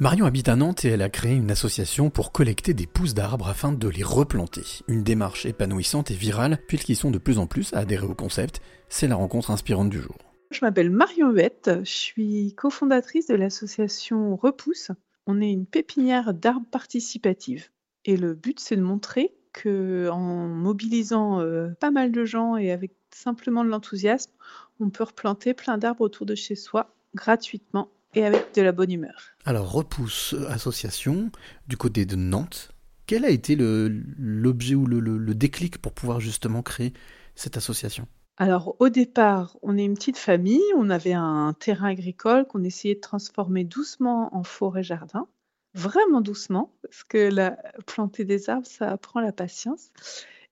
Marion habite à Nantes et elle a créé une association pour collecter des pousses d'arbres afin de les replanter. Une démarche épanouissante et virale puisqu'ils sont de plus en plus à adhérer au concept. C'est la rencontre inspirante du jour. Je m'appelle Marion Huette, je suis cofondatrice de l'association Repousse. On est une pépinière d'arbres participative. Et le but, c'est de montrer que mobilisant euh, pas mal de gens et avec simplement de l'enthousiasme, on peut replanter plein d'arbres autour de chez soi gratuitement et avec de la bonne humeur. Alors, Repousse Association, du côté de Nantes, quel a été l'objet ou le, le, déclic pour pouvoir justement créer cette association? Alors au départ, on est une petite famille, on avait un terrain agricole qu'on essayait de transformer doucement en forêt-jardin, vraiment doucement, parce que la, planter des arbres, ça apprend la patience.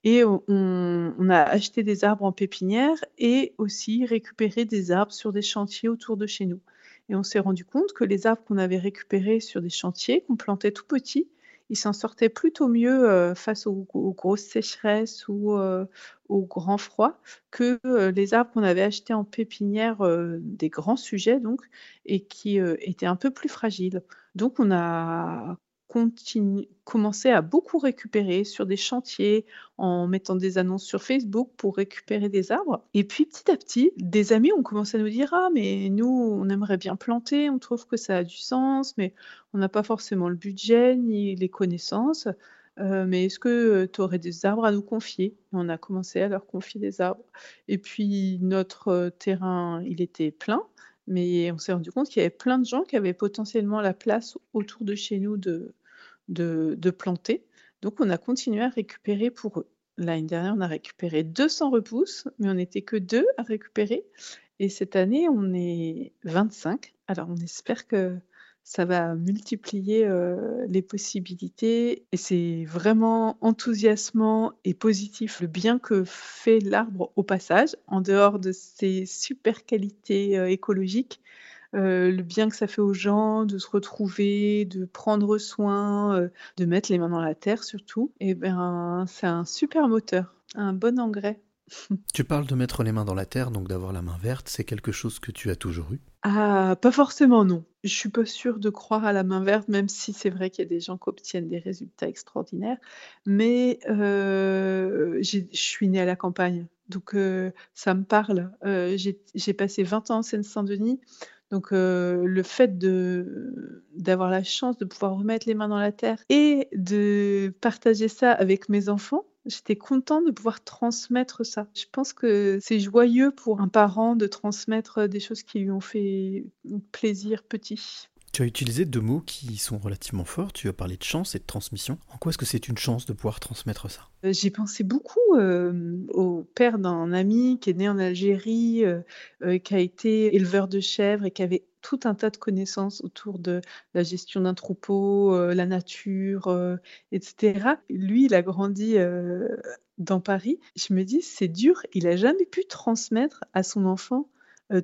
Et on, on, a acheté des arbres en pépinière et aussi récupéré des arbres sur des chantiers autour de chez nous. Et on s'est rendu compte que les arbres qu'on avait récupérés sur des chantiers, qu'on plantait tout petits, ils s'en sortaient plutôt mieux euh, face aux, grosses sécheresses ou euh, aux grands froids que euh, les arbres qu'on avait achetés en pépinière des grands sujets donc et qui étaient un peu plus fragiles. Donc on a continue, commencer à beaucoup récupérer sur des chantiers en mettant des annonces sur Facebook pour récupérer des arbres. Et puis petit à petit, des amis ont commencé à nous dire Ah, mais nous, on aimerait bien planter, on trouve que ça a du sens, mais on n'a pas forcément le budget ni les connaissances. Euh, mais est-ce que tu aurais des arbres à nous confier? On a commencé à leur confier des arbres. Et puis notre euh, terrain, il était plein. Mais on s'est rendu compte qu'il y avait plein de gens qui avaient potentiellement la place autour de chez nous de, de, planter. Donc on a continué à récupérer pour eux. L'année dernière, on a récupéré 200 repousses, mais on n'était que deux à récupérer. Et cette année, on est 25. Alors on espère que ça va multiplier euh, les possibilités et c'est vraiment enthousiasmant et positif le bien que fait l'arbre au passage, en dehors de ses super qualités euh, écologiques. Euh, le bien que ça fait aux gens de se retrouver, de prendre soin, de mettre les mains dans la terre surtout, et eh ben c'est un super moteur, un bon engrais. Tu parles de mettre les mains dans la terre, donc d'avoir la main verte, c'est quelque chose que tu as toujours eu? Ah, pas forcément, non. Je suis pas sûre de croire à la main verte, même si c'est vrai qu'il y a des gens qui obtiennent des résultats extraordinaires. Mais euh, je suis née à la campagne, donc euh, ça me parle. Euh, j'ai passé 20 ans en Seine-Saint-Denis, donc le fait de d'avoir la chance de pouvoir remettre les mains dans la terre et de partager ça avec mes enfants, J'étais contente de pouvoir transmettre ça. Je pense que c'est joyeux pour un parent de transmettre des choses qui lui ont fait plaisir petit. Tu as utilisé deux mots qui sont relativement forts. Tu as parlé de chance et de transmission. En quoi est-ce que c'est une chance de pouvoir transmettre ça? Euh, J'ai pensé beaucoup euh, au père d'un ami qui est né en Algérie, euh, qui a été éleveur de chèvres et qui avait tout un tas de connaissances autour de la gestion d'un troupeau, la nature, etc. Lui, il a grandi dans Paris. Je me dis, c'est dur, il a jamais pu transmettre à son enfant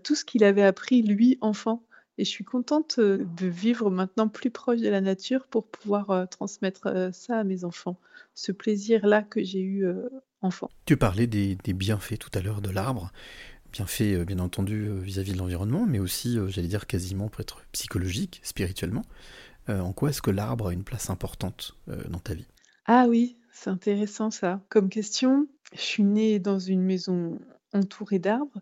tout ce qu'il avait appris, lui, enfant. Et je suis contente de vivre maintenant plus proche de la nature pour pouvoir transmettre ça à mes enfants. Ce plaisir-là que j'ai eu enfant. Tu parlais des bienfaits tout à l'heure de l'arbre bien fait, euh, bien entendu, euh, vis-à-vis de l'environnement, mais aussi, euh, j'allais dire, quasiment pour être psychologique, spirituellement. en quoi est-ce que l'arbre a une place importante dans ta vie? Ah oui, c'est intéressant ça. Comme question, je suis née dans une maison entourée d'arbres,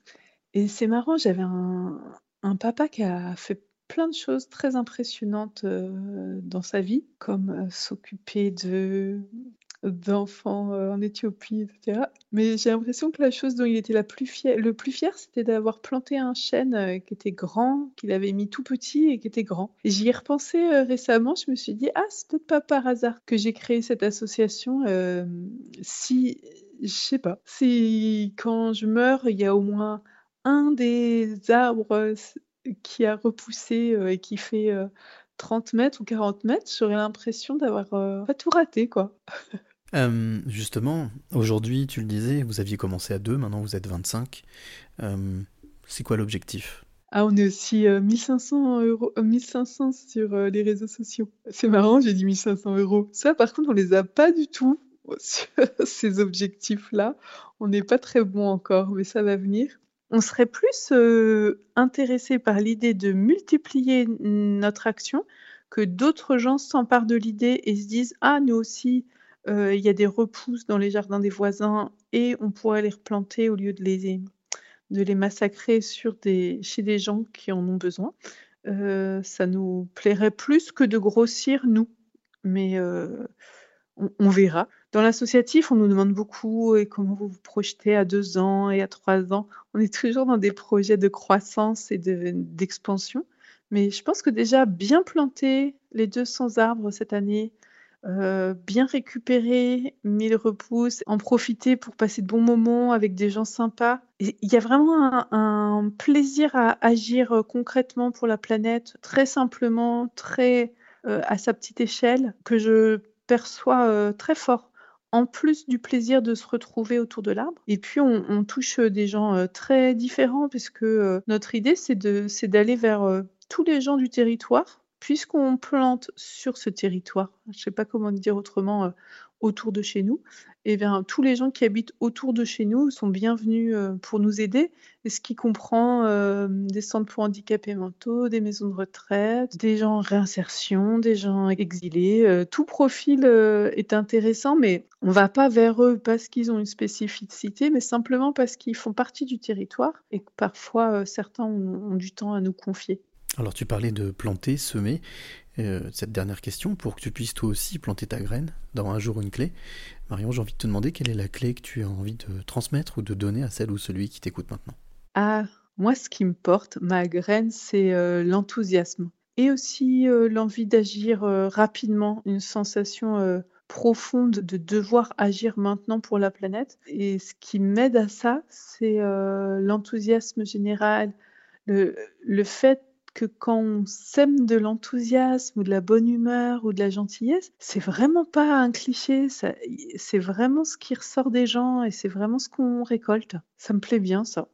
et c'est marrant, j'avais un, un papa qui a fait plein de choses très impressionnantes dans sa vie, comme s'occuper de d'enfants en Éthiopie, etc. Mais j'ai l'impression que la chose dont il était plus fier, le plus fier, c'était d'avoir planté un chêne qui était grand, qu'il avait mis tout petit et qui était grand. J'y ai repensé récemment, je me suis dit, ah, c'est peut-être pas par hasard que j'ai créé cette association. si, je sais pas, si quand je meurs, il y a au moins un des arbres qui a repoussé et qui fait 30 mètres ou 40 mètres, j'aurais l'impression d'avoir pas tout raté, quoi. Euh, justement, aujourd'hui, tu le disais, vous aviez commencé à deux, maintenant vous êtes 25. Euh, c'est quoi l'objectif? Ah, on est aussi 1500 euh, euros, 1500 sur les réseaux sociaux. C'est marrant, j'ai dit 1500 euros. Ça, par contre, on les a pas du tout, ces objectifs-là. On n'est pas très bon encore, mais ça va venir. On serait plus intéressé par l'idée de multiplier notre action que d'autres gens s'emparent de l'idée et se disent: «Ah nous aussi, heu, il y a des repousses dans les jardins des voisins et on pourrait les replanter au lieu de les de les massacrer chez des gens qui en ont besoin». Heu, ça nous plairait plus que de grossir nous, mais on on verra. Dans l'associatif, on nous demande beaucoup: «Et comment vous vous projetez à 2 ans et à 3 ans?» on est toujours dans des projets de croissance et de d'expansion, mais je pense que déjà bien planter les 200 arbres cette année, heu, bien récupérer 1000 repousses, en profiter pour passer de bons moments avec des gens sympas il y a vraiment un plaisir à agir, heu, concrètement pour la planète, très simplement, très, heu, à sa petite échelle, que je perçois, très fort. En plus du plaisir de se retrouver autour de l'arbre et puis on touche, heu, des gens, heu, très différents puisque, heu, notre idée c'est d'aller vers, tous les gens du territoire puisqu'on plante sur ce territoire. Je sais pas comment dire autrement, autour de chez nous et bien, tous les gens qui habitent autour de chez nous sont bienvenus, heu, pour nous aider ce qui comprend, hem, des centres pour handicapés mentaux, des maisons de retraite, des gens en réinsertion, des gens exilés, heu, tout profil, est intéressant mais on va pas vers eux parce qu'ils ont une spécificité, mais simplement parce qu'ils font partie du territoire et que parfois, certains ont du temps à nous confier. Alors tu parlais de planter, semer. Heu, cette dernière question, pour que tu puisses toi aussi planter ta graine dans Un jour une clé. Marion, j'ai envie de te demander quelle est la clé que tu as envie de transmettre ou de donner à celle ou celui qui t'écoute maintenant? Ah, moi ce qui me porte, ma graine, c'est, heu, l'enthousiasme et aussi, heu, l'envie d'agir, rapidement, une sensation, profonde de devoir agir maintenant pour la planète et ce qui m'aide à ça, c'est, l'enthousiasme général, le le fait que quand on sème de l'enthousiasme ou de la bonne humeur ou de la gentillesse, c'est vraiment pas un cliché, c'est vraiment ce qui ressort des gens et c'est vraiment ce qu'on récolte. Ça me plaît bien ça.